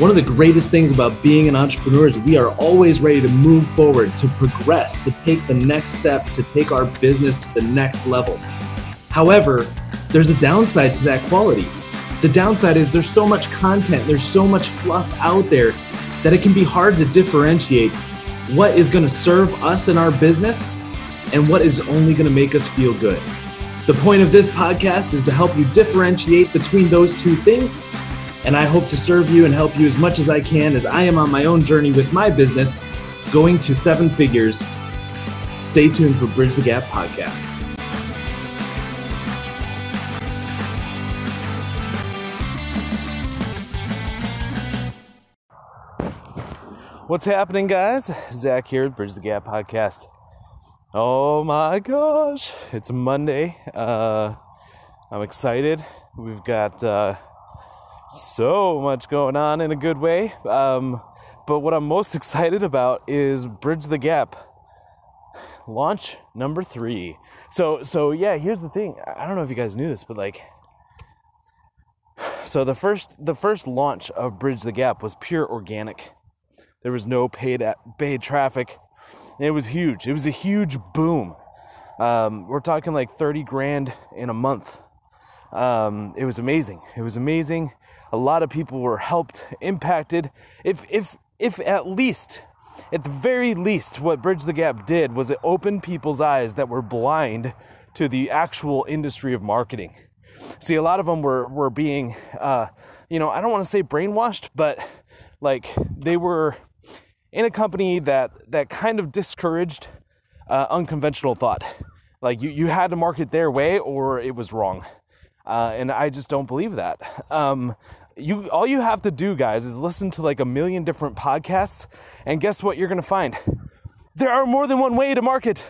One of the greatest things about being an entrepreneur is we are always ready to move forward, to progress, to take the next step, to take our business to the next level. However, there's a downside to that quality. The downside is there's so much content, there's so much fluff out there that it can be hard to differentiate what is going to serve us in our business and what is only going to make us feel good. The point of this podcast is to help you differentiate between those two things. And I hope to serve you and help you as much as I can as I am on my own journey with my business, going to seven figures. Stay tuned for Bridge the Gap podcast. What's happening, guys? Zach here, at Bridge the Gap podcast. Oh my gosh, it's Monday. Uh, I'm excited. We've got uh, so much going on in a good way. Um, but what I'm most excited about is Bridge the Gap launch number three. So, so yeah, here's the thing. I don't know if you guys knew this, but like, so the first the first launch of Bridge the Gap was pure organic there was no paid paid traffic. It was huge. It was a huge boom. Um, we're talking like 30 grand in a month. Um, it was amazing. It was amazing. A lot of people were helped, impacted. If if if at least at the very least, what Bridge the Gap did was it opened people's eyes that were blind to the actual industry of marketing. See, a lot of them were were being, uh, you know, I don't want to say brainwashed, but like they were in a company that that kind of discouraged uh, unconventional thought. Like you, you had to market their way or it was wrong, uh, and I just don't believe that. Um, you all you have to do, guys, is listen to like a million different podcasts, and guess what? You're gonna find there are more than one way to market.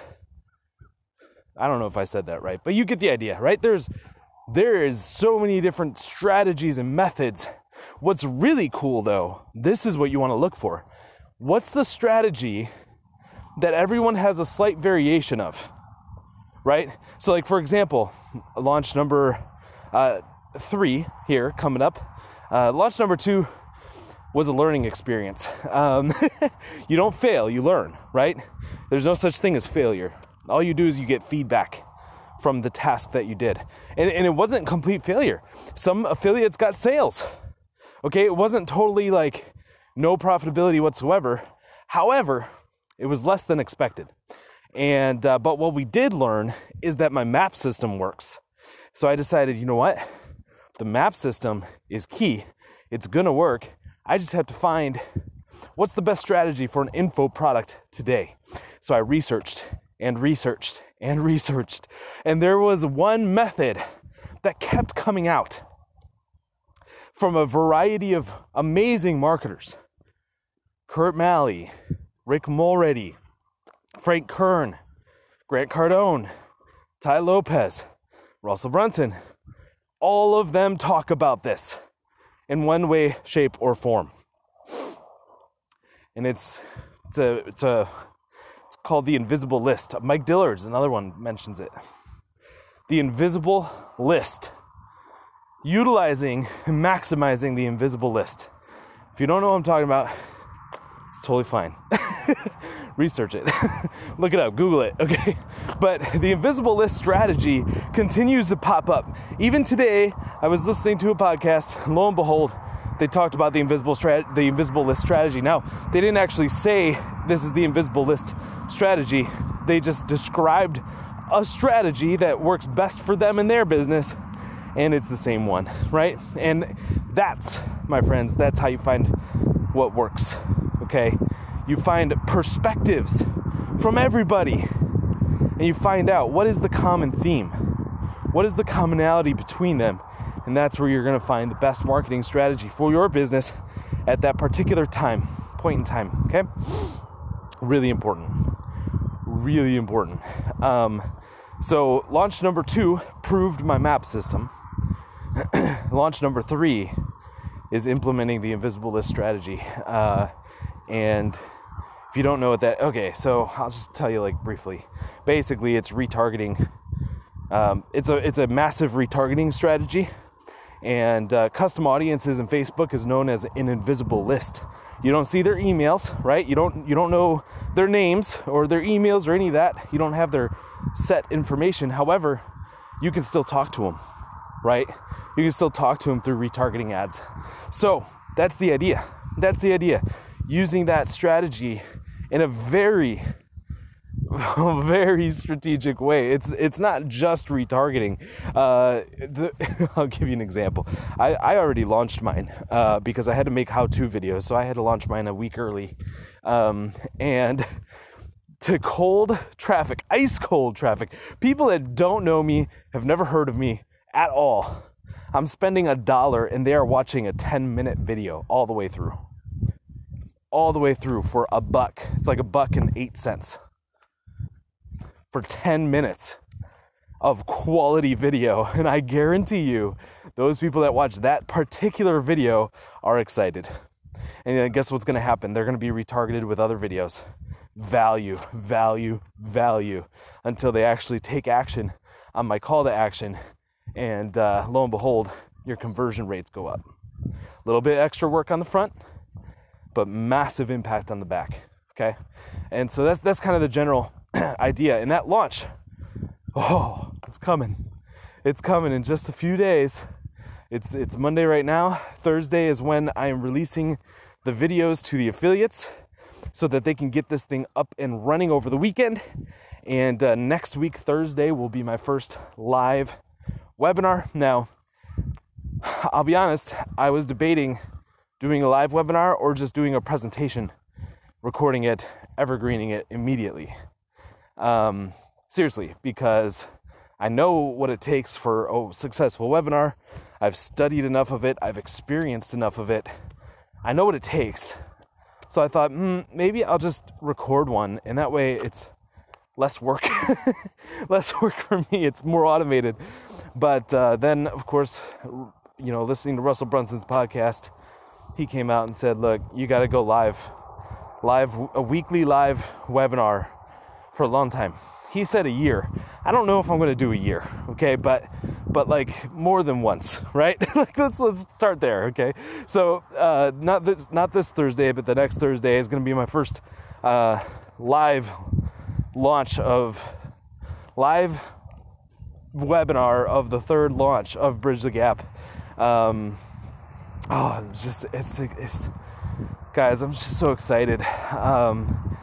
I don't know if I said that right, but you get the idea, right? There's there is so many different strategies and methods. What's really cool though, this is what you want to look for what's the strategy that everyone has a slight variation of? Right? So, like, for example, launch number uh, three here coming up. Uh, launch number two was a learning experience. Um, you don't fail, you learn, right? There's no such thing as failure. All you do is you get feedback from the task that you did. And, and it wasn't complete failure. Some affiliates got sales. Okay, it wasn't totally like no profitability whatsoever. However, it was less than expected. And uh, but what we did learn is that my map system works. So I decided, you know what? The map system is key. It's gonna work. I just have to find what's the best strategy for an info product today. So I researched and researched and researched, and there was one method that kept coming out from a variety of amazing marketers Kurt Malley, Rick Mulready, Frank Kern, Grant Cardone, Tai Lopez, Russell Brunson. All of them talk about this in one way, shape, or form. And it's it's a it's a it's called the invisible list. Mike Dillard's another one mentions it. The invisible list utilizing and maximizing the invisible list. If you don't know what I'm talking about, it's totally fine. Research it, look it up, Google it, okay? But the invisible list strategy continues to pop up. Even today, I was listening to a podcast, lo and behold, they talked about the invisible strat- the invisible list strategy. Now, they didn't actually say this is the invisible list strategy. They just described a strategy that works best for them in their business and it's the same one, right? And that's, my friends, that's how you find what works, okay? You find perspectives from everybody and you find out what is the common theme, what is the commonality between them, and that's where you're gonna find the best marketing strategy for your business at that particular time, point in time, okay? Really important. Really important. Um, so, launch number two proved my map system launch number three is implementing the invisible list strategy. Uh, and if you don't know what that, okay, so I'll just tell you like briefly. Basically, it's retargeting. Um, it's a it's a massive retargeting strategy, And uh, custom audiences in Facebook is known as an invisible list. You don't see their emails, right? You don't you don't know their names or their emails or any of that. You don't have their set information. However, you can still talk to them, right? You can still talk to them through retargeting ads. So that's the idea. That's the idea. Using that strategy in a very very strategic way. It's it's not just retargeting. Uh, the, I'll give you an example. I, I already launched mine uh, because I had to make how-to videos, so I had to launch mine a week early. Um, and to cold traffic, ice cold traffic, people that don't know me, have never heard of me at all. I'm spending a dollar and they are watching a 10 minute video all the way through. All the way through for a buck. It's like a buck and eight cents for 10 minutes of quality video. And I guarantee you, those people that watch that particular video are excited. And then guess what's gonna happen? They're gonna be retargeted with other videos. Value, value, value until they actually take action on my call to action. And uh, lo and behold, your conversion rates go up. A little bit extra work on the front, but massive impact on the back. Okay. And so that's that's kind of the general idea. And that launch, oh, it's coming. It's coming in just a few days. It's it's Monday right now. Thursday is when I am releasing the videos to the affiliates so that they can get this thing up and running over the weekend. And uh, next week, Thursday, will be my first live webinar. Now, I'll be honest, I was debating doing a live webinar or just doing a presentation, recording it, evergreening it immediately. Um, seriously, because I know what it takes for a successful webinar. I've studied enough of it, I've experienced enough of it. I know what it takes. So I thought, mm, maybe I'll just record one, and that way it's less work. less work for me, it's more automated. But uh, then, of course, you know, listening to Russell Brunson's podcast, he came out and said, look, you got to go live. Live, a weekly live webinar for a long time. He said a year. I don't know if I'm going to do a year, okay? But but like more than once, right? like let's let's start there, okay? So uh, not this not this Thursday, but the next Thursday is going to be my first uh, live launch of live webinar of the third launch of Bridge the Gap. Um, oh, it's just it's it's guys, I'm just so excited. Um,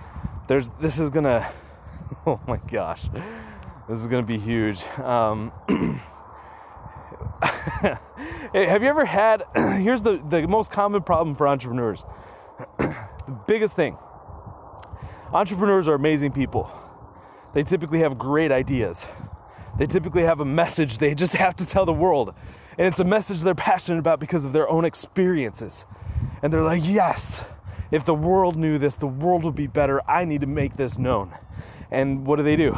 there's this is gonna oh my gosh, this is gonna be huge. Um, have you ever had? Here's the the most common problem for entrepreneurs. the biggest thing. Entrepreneurs are amazing people. They typically have great ideas. They typically have a message they just have to tell the world. And it's a message they're passionate about because of their own experiences. And they're like, yes, if the world knew this, the world would be better. I need to make this known. And what do they do?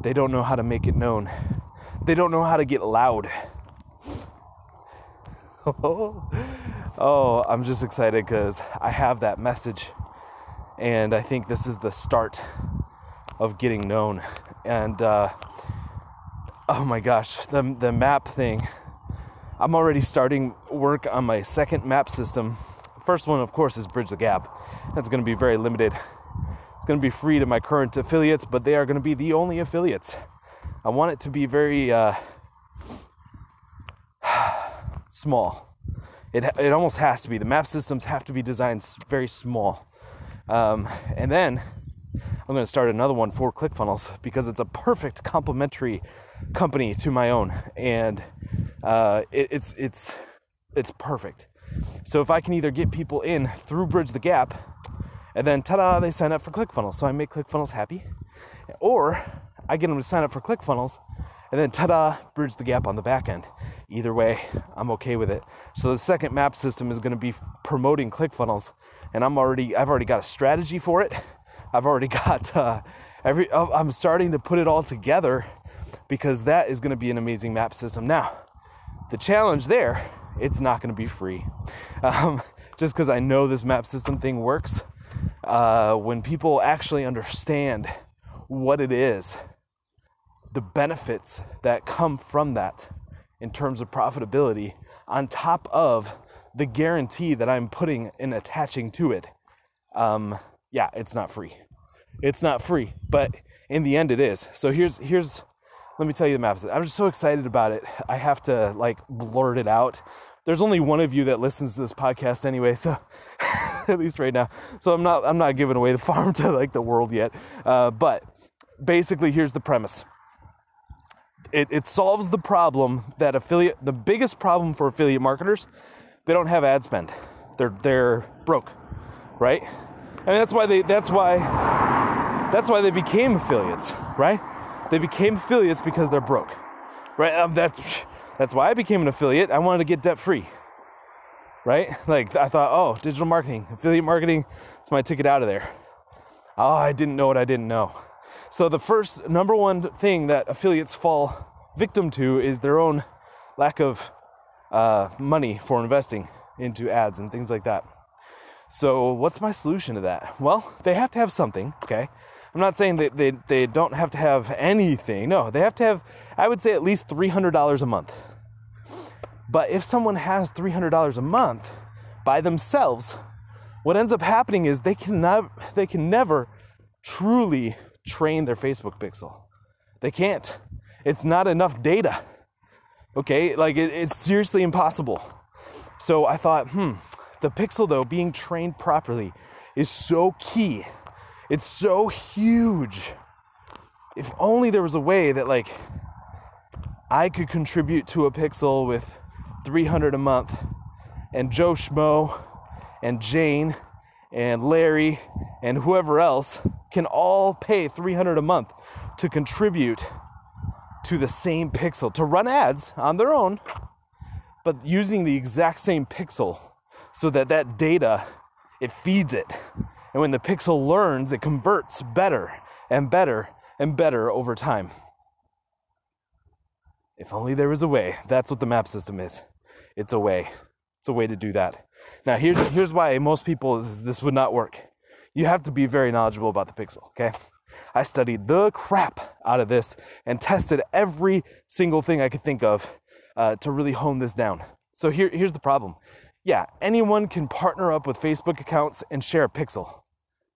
They don't know how to make it known. They don't know how to get loud. oh, I'm just excited because I have that message. And I think this is the start of getting known. And uh, oh my gosh, the, the map thing. I'm already starting work on my second map system. First one, of course, is Bridge the Gap. That's going to be very limited It's going to be free to my current affiliates, but they are going to be the only affiliates. I want it to be very uh, small. It, it almost has to be. The map systems have to be designed very small. Um, and then I'm going to start another one for ClickFunnels because it's a perfect complementary company to my own, and uh, it, it's it's it's perfect. So if I can either get people in through Bridge the Gap and then ta-da, they sign up for ClickFunnels. So I make ClickFunnels happy. Or I get them to sign up for ClickFunnels, and then ta-da, bridge the gap on the back end. Either way, I'm okay with it. So the second map system is going to be promoting ClickFunnels, and I'm already I've already got a strategy for it. I've already got uh, every I'm starting to put it all together because that is going to be an amazing map system. Now, the challenge there, it's not going to be free. Um, just because I know this map system thing works, uh, when people actually understand what it is, the benefits that come from that, in terms of profitability on top of the guarantee that I'm putting and attaching to it, um, yeah, it's not free. It's not free, but in the end, it is. So here's here's let me tell you the maps. I'm just so excited about it. I have to like blurt it out. There's only one of you that listens to this podcast anyway, so at least right now. So I'm not I'm not giving away the farm to like the world yet. Uh, but basically, here's the premise. It, it solves the problem that affiliate the biggest problem for affiliate marketers they don't have ad spend they're they're broke right I and that's why they that's why that's why they became affiliates right they became affiliates because they're broke, right? Um, that's that's why I became an affiliate. I wanted to get debt free, right? Like I thought, oh, digital marketing, affiliate marketing, it's my ticket out of there. Oh, I didn't know what I didn't know. So the first number one thing that affiliates fall victim to is their own lack of uh, money for investing into ads and things like that. So what's my solution to that? Well, they have to have something, okay? I'm not saying that they, they don't have to have anything. No, they have to have, I would say, at least $300 a month. But if someone has $300 a month by themselves, what ends up happening is they can, nev- they can never truly train their Facebook pixel. They can't. It's not enough data. Okay, like it, it's seriously impossible. So I thought, hmm, the pixel though, being trained properly, is so key it's so huge. If only there was a way that like I could contribute to a pixel with 300 a month and Joe Schmo and Jane and Larry and whoever else can all pay 300 a month to contribute to the same pixel to run ads on their own but using the exact same pixel so that that data it feeds it and when the pixel learns, it converts better and better and better over time. If only there was a way. That's what the map system is. It's a way. It's a way to do that. Now, here's, here's why most people this would not work. You have to be very knowledgeable about the pixel, okay? I studied the crap out of this and tested every single thing I could think of uh, to really hone this down. So here, here's the problem. Yeah, anyone can partner up with Facebook accounts and share a pixel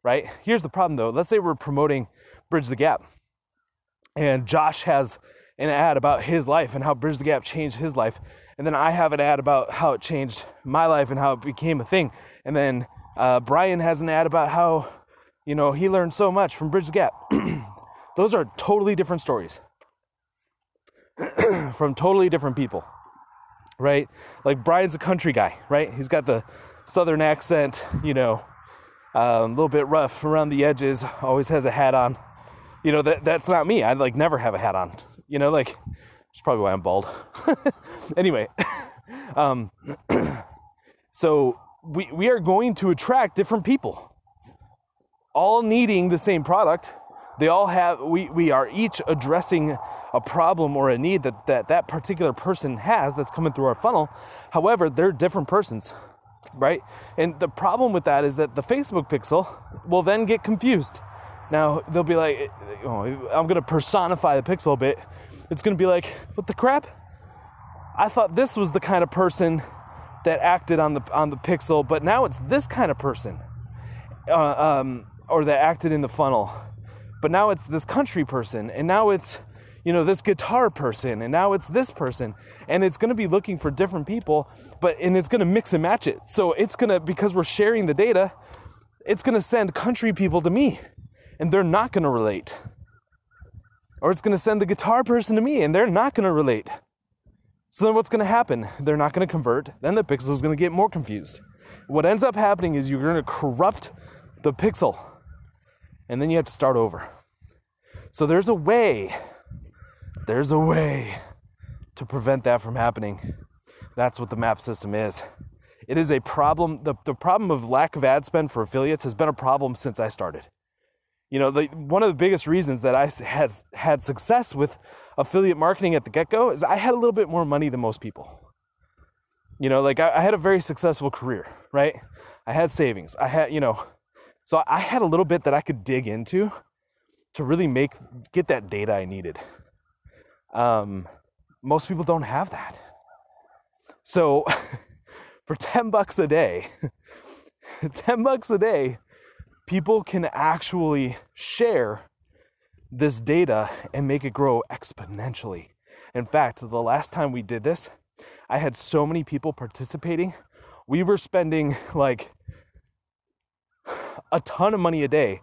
right? Here's the problem though. Let's say we're promoting Bridge the Gap, and Josh has an ad about his life and how Bridge the Gap changed his life, and then I have an ad about how it changed my life and how it became a thing, and then uh, Brian has an ad about how you know he learned so much from Bridge the Gap. Those are totally different stories from totally different people, right? Like Brian's a country guy, right? He's got the southern accent, you know, um, a little bit rough around the edges, always has a hat on. You know, that that's not me. I like never have a hat on. You know, like it's probably why I'm bald. anyway, um, so we we are going to attract different people, all needing the same product. They all have. We we are each addressing a problem or a need that that that particular person has that's coming through our funnel. However, they're different persons right? And the problem with that is that the Facebook pixel will then get confused. Now they'll be like, oh, I'm gonna personify the pixel a bit. It's gonna be like, what the crap? I thought this was the kind of person that acted on the on the pixel, but now it's this kind of person, uh, um, or that acted in the funnel. But now it's this country person, and now it's you know, this guitar person, and now it's this person, and it's going to be looking for different people, but and it's going to mix and match it. So it's going to because we're sharing the data, it's going to send country people to me, and they're not going to relate. Or it's going to send the guitar person to me, and they're not going to relate. So then what's going to happen? They're not going to convert. Then the pixel is going to get more confused. What ends up happening is you're going to corrupt the pixel, and then you have to start over. So there's a way there's a way to prevent that from happening. That's what the map system is. It is a problem. The, the problem of lack of ad spend for affiliates has been a problem since I started. You know, the, one of the biggest reasons that I has had success with affiliate marketing at the get go is I had a little bit more money than most people. You know, like I, I had a very successful career, right? I had savings. I had, you know, so I had a little bit that I could dig into to really make get that data I needed. Um, most people don't have that. So for 10 bucks a day, 10 bucks a day, people can actually share this data and make it grow exponentially. In fact, the last time we did this, I had so many people participating. We were spending like a ton of money a day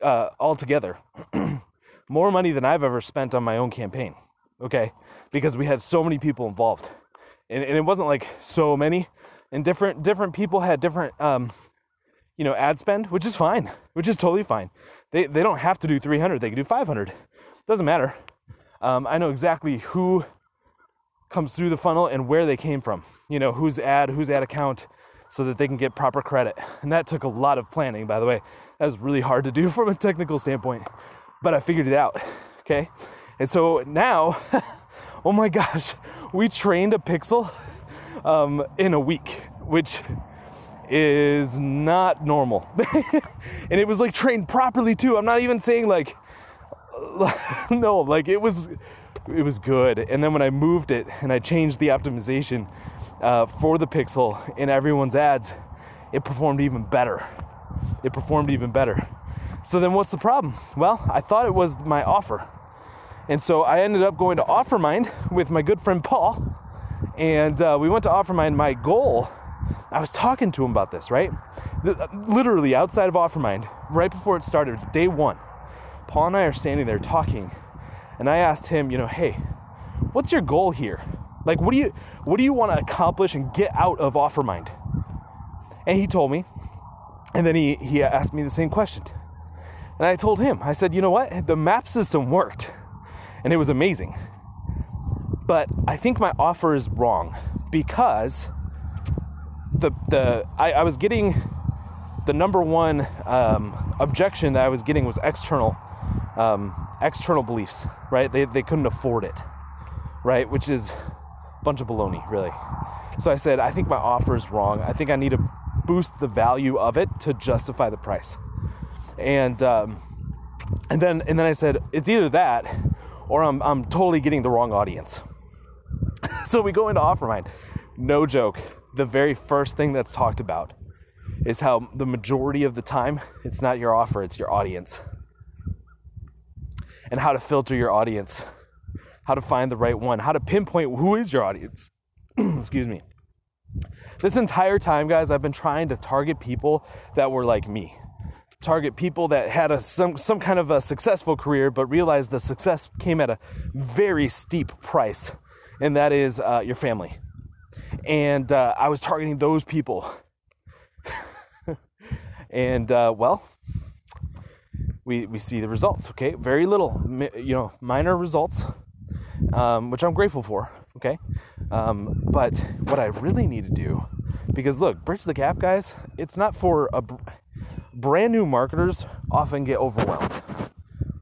uh, altogether. More money than I've ever spent on my own campaign. Okay. Because we had so many people involved. And, and it wasn't like so many. And different different people had different um, you know, ad spend, which is fine, which is totally fine. They, they don't have to do 300, they can do 500. Doesn't matter. Um, I know exactly who comes through the funnel and where they came from, you know, whose ad, whose ad account, so that they can get proper credit. And that took a lot of planning, by the way. That was really hard to do from a technical standpoint, but I figured it out. Okay. And so now, oh my gosh, we trained a pixel um, in a week, which is not normal. and it was like trained properly too. I'm not even saying like no, like it was it was good. And then when I moved it and I changed the optimization uh, for the pixel in everyone's ads, it performed even better. It performed even better. So then what's the problem? Well, I thought it was my offer. And so I ended up going to OfferMind with my good friend Paul. And uh, we went to OfferMind. My goal I was talking to him about this, right? Literally outside of OfferMind, right before it started, day one. Paul and I are standing there talking, and I asked him, you know, hey, what's your goal here? Like, what do you what do you want to accomplish and get out of OfferMind? And he told me, and then he he asked me the same question, and I told him, I said, you know what? The map system worked, and it was amazing, but I think my offer is wrong because the the I, I was getting the number one um, objection that I was getting was external um, external beliefs, right? They they couldn't afford it, right? Which is a bunch of baloney, really. So I said, I think my offer is wrong. I think I need to boost the value of it to justify the price. And um, and then and then I said, it's either that or I'm I'm totally getting the wrong audience. so we go into OfferMind. No joke the very first thing that's talked about is how the majority of the time it's not your offer, it's your audience. And how to filter your audience, how to find the right one, how to pinpoint who is your audience. Excuse me. This entire time, guys, I've been trying to target people that were like me. Target people that had a, some, some kind of a successful career, but realized the success came at a very steep price, and that is uh, your family and uh, I was targeting those people. and uh, well, we we see the results. Okay, very little, you know, minor results, um, which I'm grateful for. Okay, um, but what I really need to do, because look, bridge the gap, guys. It's not for a brand new marketers often get overwhelmed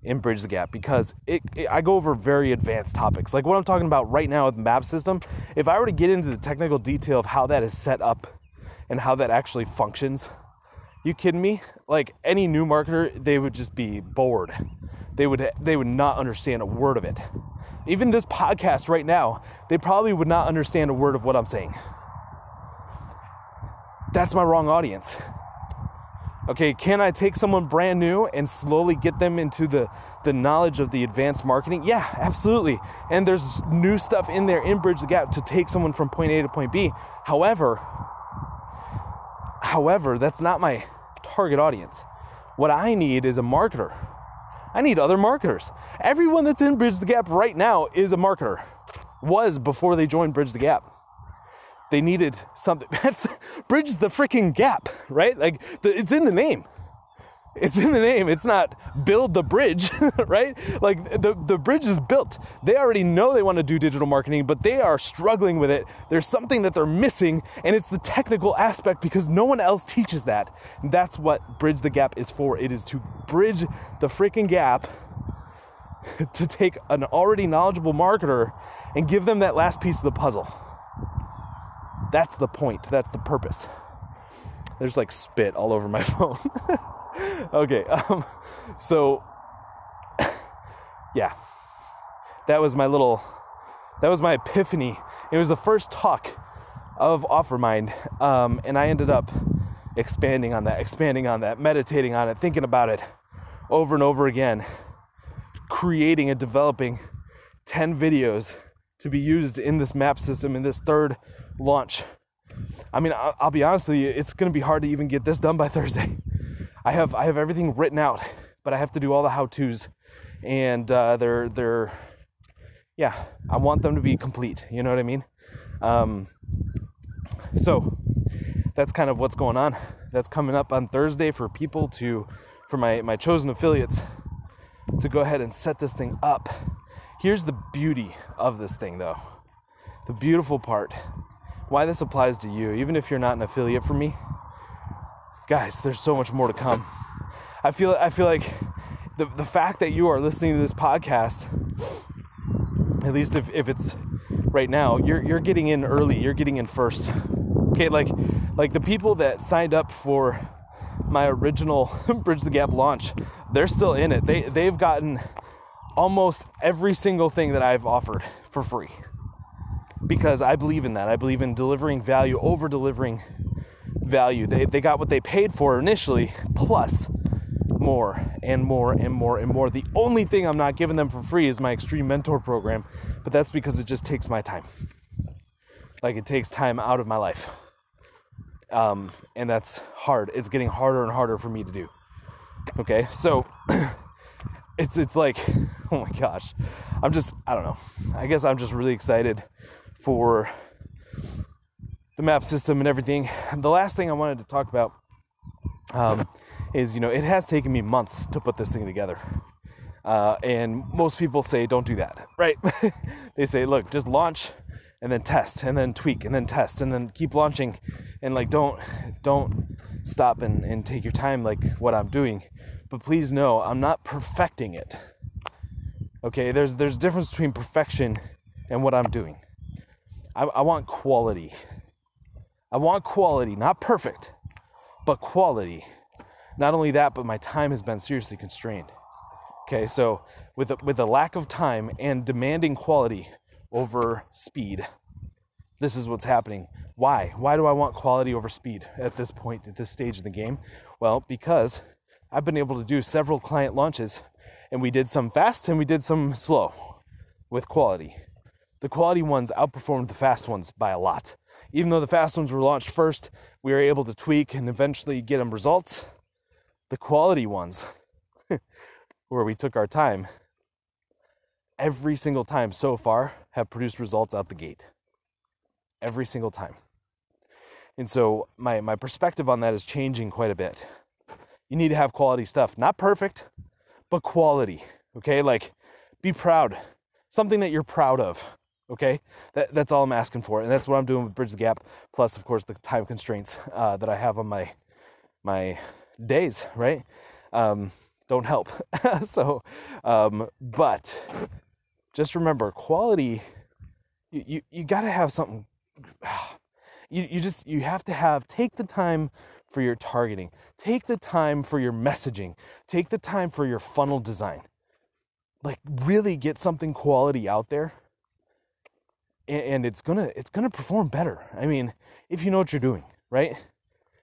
in Bridge the Gap because it, it, I go over very advanced topics. Like what I'm talking about right now with the map system, if I were to get into the technical detail of how that is set up and how that actually functions, you kidding me? Like any new marketer, they would just be bored. They would they would not understand a word of it. Even this podcast right now, they probably would not understand a word of what I'm saying. That's my wrong audience. Okay, can I take someone brand new and slowly get them into the, the knowledge of the advanced marketing? Yeah, absolutely. And there's new stuff in there in Bridge the Gap to take someone from point A to point B. However, however, that's not my target audience. What I need is a marketer. I need other marketers. Everyone that's in Bridge the Gap right now is a marketer. Was before they joined Bridge the Gap they needed something. That's bridge the freaking gap, right? Like the, it's in the name. It's in the name. It's not build the bridge, right? Like the, the bridge is built. They already know they want to do digital marketing, but they are struggling with it. There's something that they're missing, and it's the technical aspect because no one else teaches that. That's what Bridge the Gap is for. It is to bridge the freaking gap to take an already knowledgeable marketer and give them that last piece of the puzzle. That's the point. That's the purpose. There's like spit all over my phone. okay, um, so yeah, that was my little That was my epiphany. It was the first talk of OfferMind, um, and I ended up expanding on that, expanding on that, meditating on it, thinking about it over and over again, creating and developing 10 videos to be used in this map system in this third launch. I mean, I'll, be honest with you, it's going to be hard to even get this done by Thursday. I have I have everything written out, but I have to do all the how-tos, and uh, they're they're yeah, I want them to be complete. You know what I mean? Um, so that's kind of what's going on. That's coming up on Thursday for people to, for my, my chosen affiliates, to go ahead and set this thing up. Here's the beauty of this thing, though. The beautiful part, why this applies to you, even if you're not an affiliate for me, guys, there's so much more to come. I feel I feel like the the fact that you are listening to this podcast, at least if, if it's right now, you're you're getting in early, you're getting in first. Okay, like like the people that signed up for my original Bridge the Gap launch, they're still in it. They they've gotten almost every single thing that I've offered for free. Because I believe in that. I believe in delivering value, over delivering value. They they got what they paid for initially, plus more and more and more and more. The only thing I'm not giving them for free is my extreme mentor program, but that's because it just takes my time. Like it takes time out of my life. Um, and that's hard. It's getting harder and harder for me to do. Okay, so it's it's like, oh my gosh, I'm just I don't know. I guess I'm just really excited for the map system and everything. The last thing I wanted to talk about um, is you know it has taken me months to put this thing together. Uh, and most people say don't do that, right? they say, look, just launch and then test and then tweak and then test and then keep launching and like don't don't stop and, and take your time like what I'm doing. But please know I'm not perfecting it. Okay, there's there's a difference between perfection and what I'm doing. I, I want quality. I want quality, not perfect, but quality. Not only that, but my time has been seriously constrained. Okay, so with a, with a lack of time and demanding quality, over speed. This is what's happening. Why? Why do I want quality over speed at this point, at this stage of the game? Well, because I've been able to do several client launches, and we did some fast and we did some slow with quality. The quality ones outperformed the fast ones by a lot. Even though the fast ones were launched first, we were able to tweak and eventually get them results. The quality ones, where we took our time, every single time so far have produced results out the gate. Every single time. And so my, my perspective on that is changing quite a bit. You need to have quality stuff. Not perfect, but quality. Okay? Like be proud. Something that you're proud of. Okay? That, that's all I'm asking for. And that's what I'm doing with Bridge the Gap. Plus, of course, the time constraints uh, that I have on my my days, right? Um, don't help. so, um, but just remember quality you you, you got to have something you, you just you have to have take the time for your targeting. Take the time for your messaging. Take the time for your funnel design. Like really get something quality out there and, it's gonna it's gonna perform better. I mean if you know what you're doing right?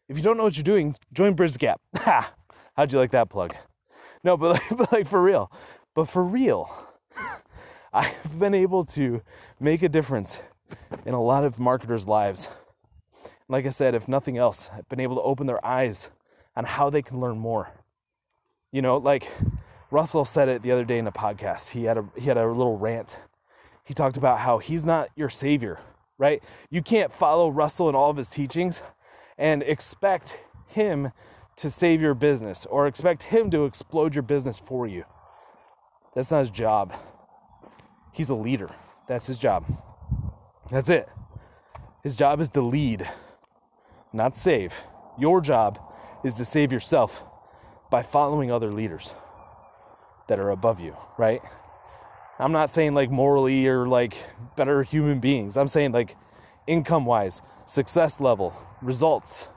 If you don't know what you're doing join bridge gap. Ha how'd you like that plug? No but like, but like for real. But for real I've been able to make a difference in a lot of marketers' lives. Like I said, if nothing else, I've been able to open their eyes on how they can learn more. You know, like Russell said it the other day in a podcast. He had a he had a little rant. He talked about how he's not your savior, right? You can't follow Russell and all of his teachings and expect him to save your business or expect him to explode your business for you. That's not his job. He's a leader. That's his job. That's it. His job is to lead, not save. Your job is to save yourself by following other leaders that are above you, right? I'm not saying like morally or like better human beings. I'm saying like income wise, success level, results.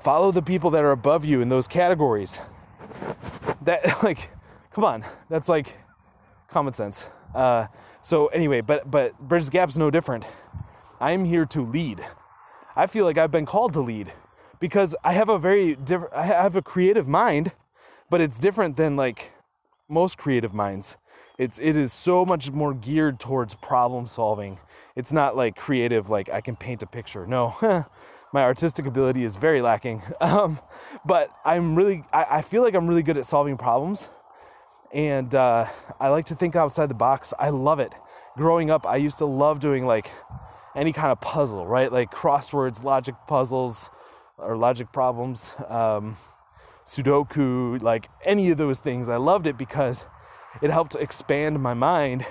Follow the people that are above you in those categories. That, like, come on, that's like common sense. Uh, So anyway, but but Bridge the Gap's no different. I am here to lead. I feel like I've been called to lead because I have a very different I have a creative mind, but it's different than like most creative minds. It's it is so much more geared towards problem solving. It's not like creative like I can paint a picture. No. my artistic ability is very lacking. Um, but I'm really, I, I, feel like I'm really good at solving problems. And uh, I like to think outside the box. I love it. Growing up, I used to love doing like any kind of puzzle, right? Like crosswords, logic puzzles, or logic problems, um, Sudoku, like any of those things. I loved it because it helped expand my mind.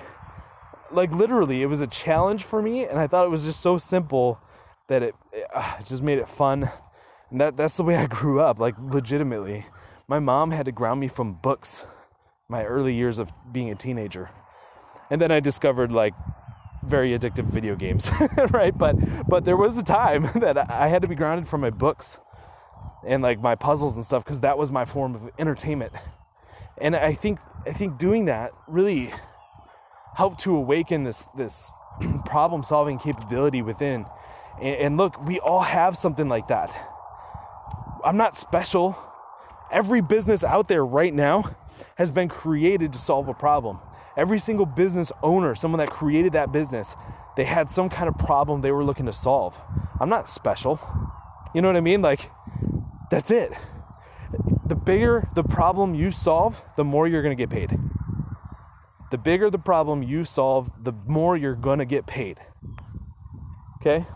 Like literally, it was a challenge for me, and I thought it was just so simple that it, it, uh, just made it fun. And that that's the way I grew up, like legitimately. My mom had to ground me from books my early years of being a teenager. And then I discovered like very addictive video games, right? But but there was a time that I had to be grounded from my books and like my puzzles and stuff because that was my form of entertainment. And I think I think doing that really helped to awaken this this problem solving capability within and, and look, we all have something like that. I'm not special. Every business out there right now has been created to solve a problem. Every single business owner, someone that created that business, they had some kind of problem they were looking to solve. I'm not special. You know what I mean? Like, that's it. The bigger the problem you solve, the more you're to get paid. The bigger the problem you solve, the more you're to get paid. Okay?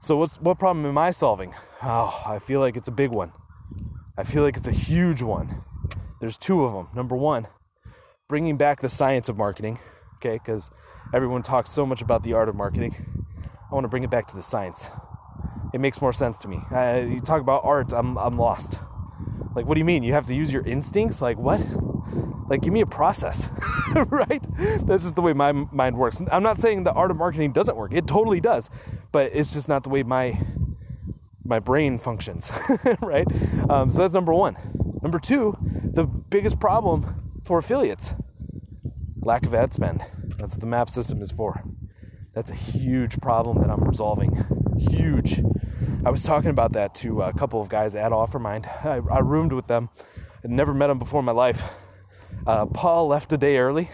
So what's what problem am I solving? Oh, I feel like it's a big one. I feel like it's a huge one. There's two of them. Number one, bringing back the science of marketing. Okay, because everyone talks so much about the art of marketing. I want to bring it back to the science. It makes more sense to me. Uh, you talk about art, I'm I'm lost. Like, what do you mean? You have to use your instincts? Like what? Like, give me a process, right? That's just the way my mind works. I'm not saying the art of marketing doesn't work. It totally does, but it's just not the way my my brain functions, right? Um, so that's number one. Number two, the biggest problem for affiliates: lack of ad spend. That's what the map system is for. That's a huge problem that I'm resolving. Huge. I was talking about that to a couple of guys at Offermind. I, I roomed with them. I'd never met them before in my life uh, Paul left a day early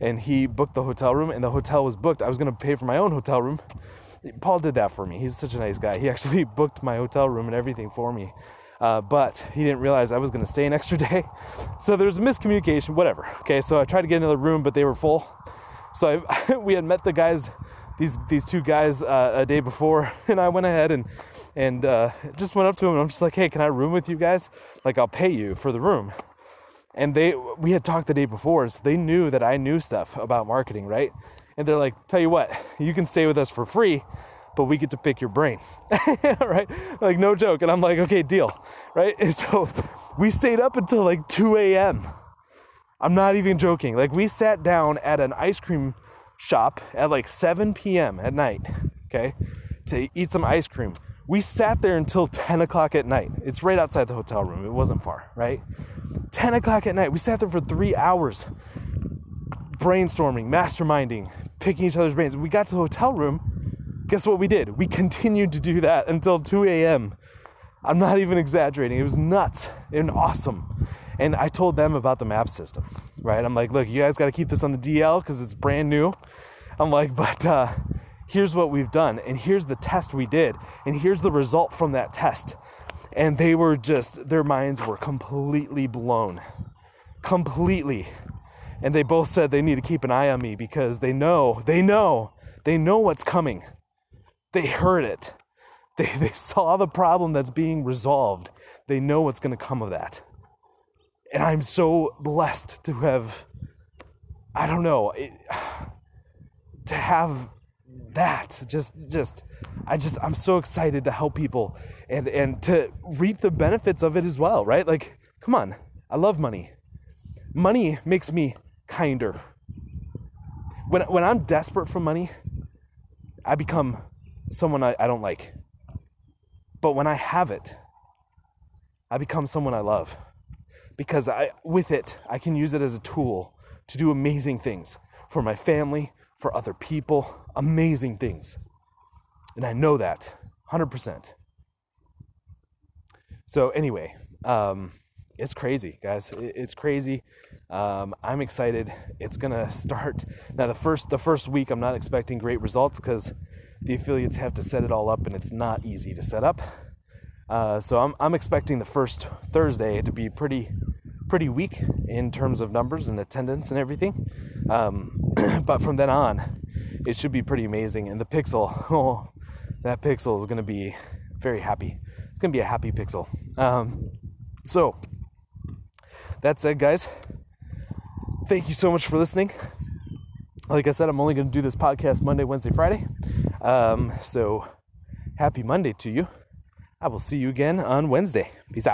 and he booked the hotel room, and the hotel was booked. I was going to pay for my own hotel room. Paul did that for me. He's such a nice guy. He actually booked my hotel room and everything for me. Uh, but he didn't realize I was going to stay an extra day. So there was a miscommunication, whatever. Okay, so I tried to get another room, but they were full. So I, we had met the guys, these these two guys, uh, a day before, and I went ahead and and uh, just went up to. And I'm just like, hey, can I room with you guys? Like, I'll pay you for the room and they we had talked the day before so they knew that i knew stuff about marketing right and they're like tell you what you can stay with us for free but we get to pick your brain right? Like no joke. And i'm like okay deal right? And so we stayed up until like 2 a.m i'm not even joking. Like we sat down at an ice cream shop at like 7 p.m at night okay to eat some ice cream. We sat there until 10 o'clock at night. It's right outside the hotel room. It wasn't far right? 10 o'clock at night. We sat there for three hours brainstorming, masterminding, picking each other's brains. We got to the hotel room. Guess what we did? We continued to do that until 2 a.m. I'm not even exaggerating. It was nuts and awesome. And I told them about the map system, right? I'm like, look, you guys got to keep this on the DL because it's brand new. I'm like, but uh, here's what we've done, and here's the test we did, and here's the result from that test and they were just their minds were completely blown completely and they both said they need to keep an eye on me because they know they know they know what's coming they heard it. They, they saw the problem that's being resolved. They know what's going to come of that. And i'm so blessed to have i don't know it, to have that just just i just i'm so excited to help people and and to reap the benefits of it as well right? Like come on i love money. Money makes me kinder. When when i'm desperate for money i become someone i, I don't like but when i have it i become someone i love because i with it i can use it as a tool to do amazing things for my family, for other people, amazing things. And I know that 100%. So, anyway, um, it's crazy, guys. It's crazy. Um, I'm excited. It's gonna start now. The first the first week, I'm not expecting great results because the affiliates have to set it all up, and it's not easy to set up. Uh, so I'm I'm expecting the first Thursday to be pretty pretty weak in terms of numbers and attendance and everything. Um, but from then on, it should be pretty amazing. And the pixel, oh, that pixel is gonna be very happy. It's gonna be a happy pixel. Um, so that said, guys, thank you so much for listening. Like I said, I'm only going to do this podcast Monday, Wednesday, Friday. Um, so happy Monday to you. I will see you again on Wednesday. Peace out.